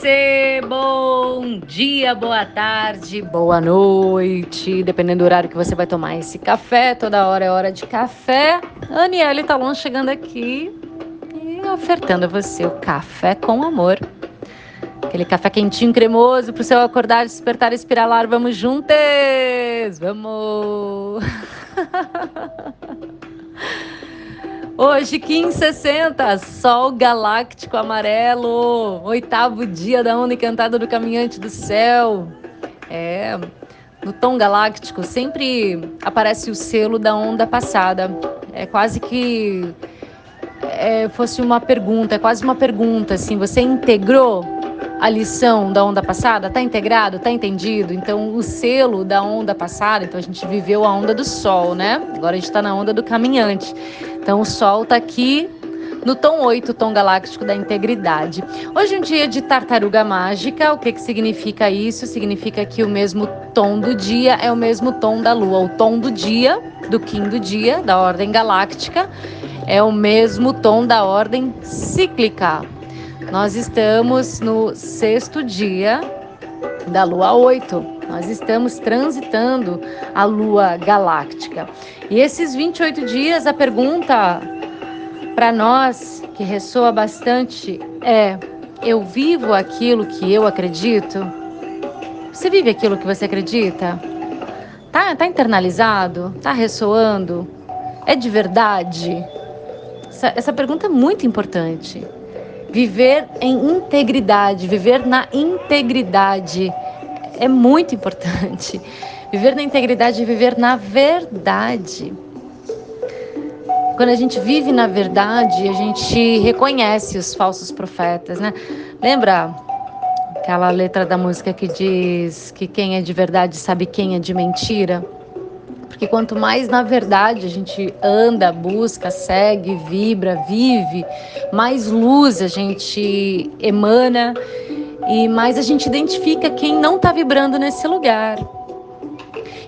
você! Bom dia, boa tarde, boa noite, dependendo do horário que você vai tomar esse café. Toda hora é hora de café. Aniele Talon chegando aqui e ofertando a você o café com amor. Aquele café quentinho, cremoso, para o seu acordar, despertar, espiralar. Vamos juntas! Vamos! Hoje, 1560, Sol Galáctico Amarelo, oitavo dia da onda encantada do caminhante do céu. É, no tom galáctico sempre aparece o selo da onda passada. É quase que é, fosse uma pergunta, é quase uma pergunta, assim, você integrou a lição da onda passada? Está integrado? Está entendido? Então, o selo da onda passada, então a gente viveu a onda do sol, né? Agora a gente está na onda do caminhante. Então, o sol está aqui no tom 8, tom galáctico da integridade. Hoje é um dia de tartaruga mágica. O que, que significa isso? Significa que o mesmo tom do dia é o mesmo tom da lua. O tom do dia, do do dia, da ordem galáctica, é o mesmo tom da ordem cíclica. Nós estamos no sexto dia da lua 8. Nós estamos transitando a lua galáctica. E esses 28 dias, a pergunta para nós que ressoa bastante é: eu vivo aquilo que eu acredito? Você vive aquilo que você acredita? Tá, tá internalizado? Tá ressoando? É de verdade? Essa, essa pergunta é muito importante. Viver em integridade, viver na integridade é muito importante. Viver na integridade é viver na verdade. Quando a gente vive na verdade, a gente reconhece os falsos profetas, né? Lembra aquela letra da música que diz que quem é de verdade sabe quem é de mentira? Porque quanto mais na verdade a gente anda, busca, segue, vibra, vive, mais luz a gente emana e mais a gente identifica quem não está vibrando nesse lugar.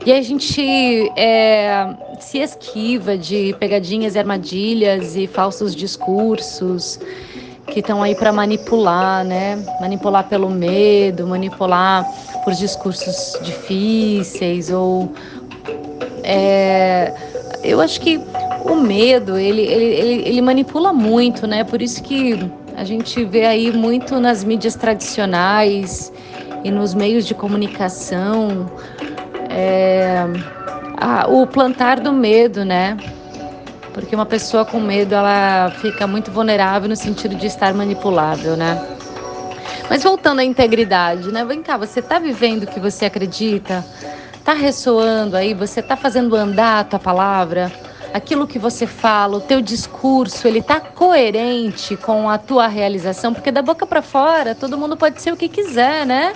E a gente é, se esquiva de pegadinhas e armadilhas e falsos discursos que estão aí para manipular, né? Manipular pelo medo, manipular por discursos difíceis ou é, eu acho que o medo, ele, ele, ele, ele manipula muito, né? Por isso que a gente vê aí muito nas mídias tradicionais e nos meios de comunicação é, a, o plantar do medo, né? Porque uma pessoa com medo ela fica muito vulnerável no sentido de estar manipulável, né? Mas voltando à integridade, né? Vem cá, você está vivendo o que você acredita? Tá ressoando aí? Você tá fazendo andar a tua palavra? Aquilo que você fala, o teu discurso, ele tá coerente com a tua realização? Porque da boca para fora, todo mundo pode ser o que quiser, né?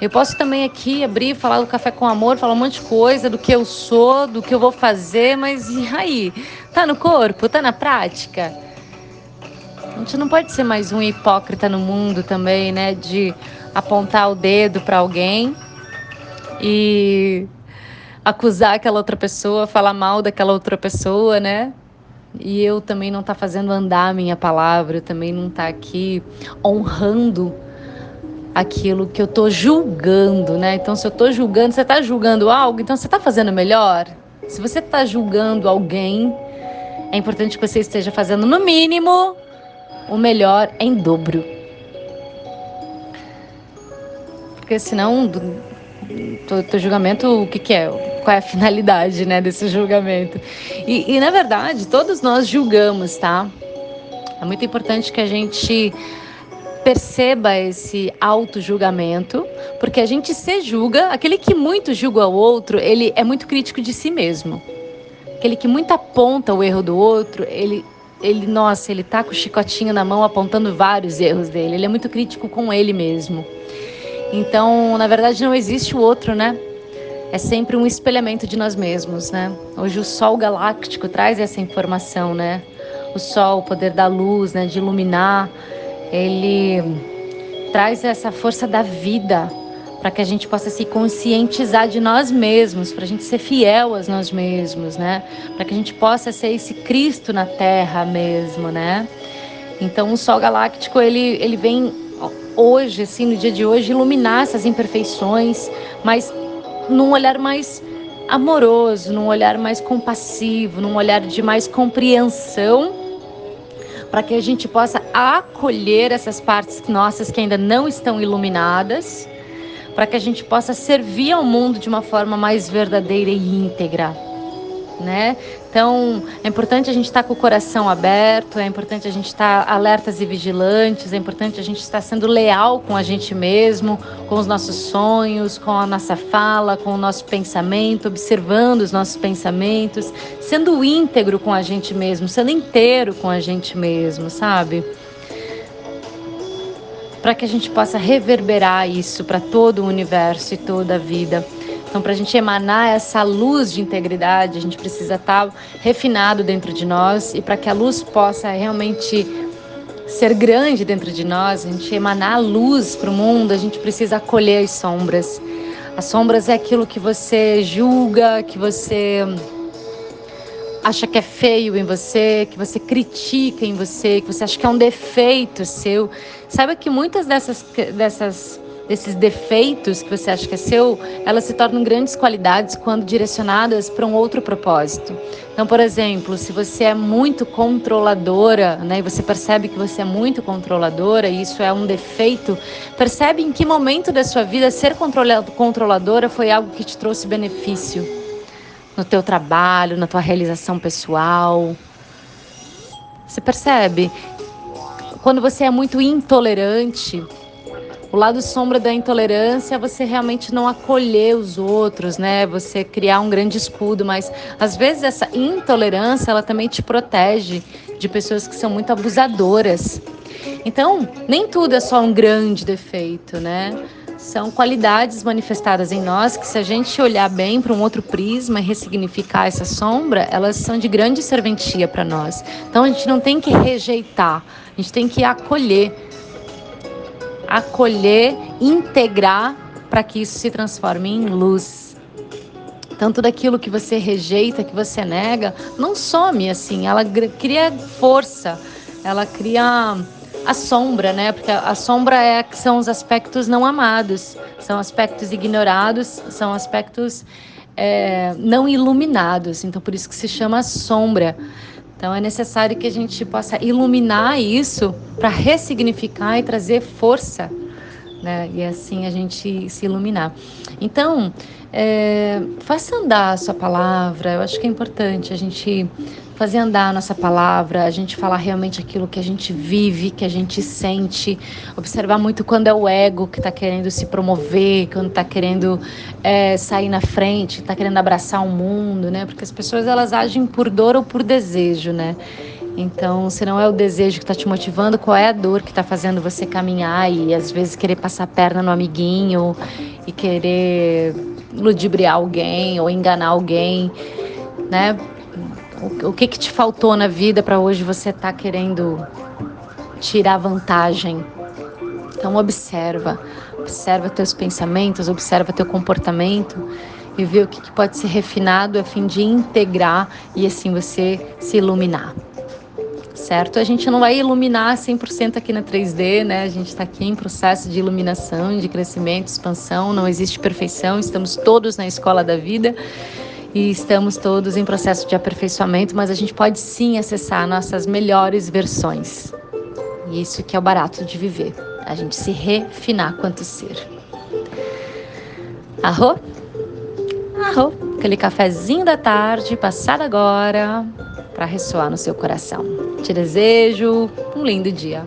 Eu posso também aqui abrir, falar do café com amor, falar um monte de coisa do que eu sou, do que eu vou fazer, mas e aí? Tá no corpo? Tá na prática? A gente não pode ser mais um hipócrita no mundo também, né? De apontar o dedo para alguém e acusar aquela outra pessoa, falar mal daquela outra pessoa, né? E eu também não tá fazendo andar a minha palavra, eu também não tá aqui honrando aquilo que eu tô julgando, né? Então se eu tô julgando, você tá julgando algo, então você tá fazendo melhor? Se você tá julgando alguém, é importante que você esteja fazendo no mínimo o melhor em dobro. Porque senão teu, teu julgamento, o que, que é? Qual é a finalidade né, desse julgamento? E, e, na verdade, todos nós julgamos, tá? É muito importante que a gente perceba esse auto-julgamento, porque a gente se julga, aquele que muito julga o outro, ele é muito crítico de si mesmo. Aquele que muito aponta o erro do outro, ele ele, nossa, ele tá com o chicotinho na mão apontando vários erros dele. Ele é muito crítico com ele mesmo. Então, na verdade, não existe o outro, né? É sempre um espelhamento de nós mesmos, né? Hoje o Sol galáctico traz essa informação, né? O Sol, o poder da luz, né? De iluminar, ele traz essa força da vida para que a gente possa se conscientizar de nós mesmos, para a gente ser fiel a nós mesmos, né? Para que a gente possa ser esse Cristo na Terra mesmo, né? Então o Sol galáctico ele ele vem hoje, assim, no dia de hoje, iluminar essas imperfeições, mas num olhar mais amoroso, num olhar mais compassivo, num olhar de mais compreensão, para que a gente possa acolher essas partes nossas que ainda não estão iluminadas, para que a gente possa servir ao mundo de uma forma mais verdadeira e íntegra né? Então, é importante a gente estar com o coração aberto, é importante a gente estar alertas e vigilantes, é importante a gente estar sendo leal com a gente mesmo, com os nossos sonhos, com a nossa fala, com o nosso pensamento, observando os nossos pensamentos, sendo íntegro com a gente mesmo, sendo inteiro com a gente mesmo, sabe? Para que a gente possa reverberar isso para todo o universo e toda a vida. Então, para a gente emanar essa luz de integridade, a gente precisa estar tá refinado dentro de nós e para que a luz possa realmente ser grande dentro de nós, a gente emanar a luz para o mundo, a gente precisa acolher as sombras. As sombras é aquilo que você julga, que você acha que é feio em você, que você critica em você, que você acha que é um defeito seu. Sabe que muitas dessas, dessas desses defeitos que você acha que é seu, elas se tornam grandes qualidades quando direcionadas para um outro propósito. Então, por exemplo, se você é muito controladora, né, e você percebe que você é muito controladora, e isso é um defeito, percebe em que momento da sua vida ser controladora foi algo que te trouxe benefício no teu trabalho, na tua realização pessoal. Você percebe? Quando você é muito intolerante, o lado sombra da intolerância é você realmente não acolher os outros, né? Você criar um grande escudo, mas às vezes essa intolerância ela também te protege de pessoas que são muito abusadoras. Então, nem tudo é só um grande defeito, né? São qualidades manifestadas em nós que, se a gente olhar bem para um outro prisma e ressignificar essa sombra, elas são de grande serventia para nós. Então, a gente não tem que rejeitar, a gente tem que acolher acolher, integrar para que isso se transforme em luz. Tanto daquilo que você rejeita, que você nega, não some assim, ela cria força, ela cria a sombra, né? Porque a sombra é que são os aspectos não amados, são aspectos ignorados, são aspectos é, não iluminados. Então por isso que se chama sombra. Então é necessário que a gente possa iluminar isso para ressignificar e trazer força, né? E assim a gente se iluminar. Então, é, faça andar a sua palavra. Eu acho que é importante a gente fazer andar a nossa palavra, a gente falar realmente aquilo que a gente vive, que a gente sente, observar muito quando é o ego que está querendo se promover, quando está querendo é, sair na frente, está querendo abraçar o mundo, né? Porque as pessoas elas agem por dor ou por desejo, né? Então, se não é o desejo que está te motivando, qual é a dor que está fazendo você caminhar e às vezes querer passar a perna no amiguinho e querer ludibriar alguém ou enganar alguém, né? O, que, que te faltou na vida para hoje você estar tá querendo tirar vantagem? Então observa, observa teus pensamentos, observa teu comportamento e vê o que, que pode ser refinado a fim de integrar e assim você se iluminar certo? A gente não vai iluminar 100% aqui na 3D, né? A gente está aqui em processo de iluminação, de crescimento, expansão, não existe perfeição, estamos todos na escola da vida e estamos todos em processo de aperfeiçoamento, mas a gente pode sim acessar nossas melhores versões. E isso que é o barato de viver, a gente se refinar quanto ser. Arro? Arro, aquele cafezinho da tarde passado agora para ressoar no seu coração. Te desejo um lindo dia.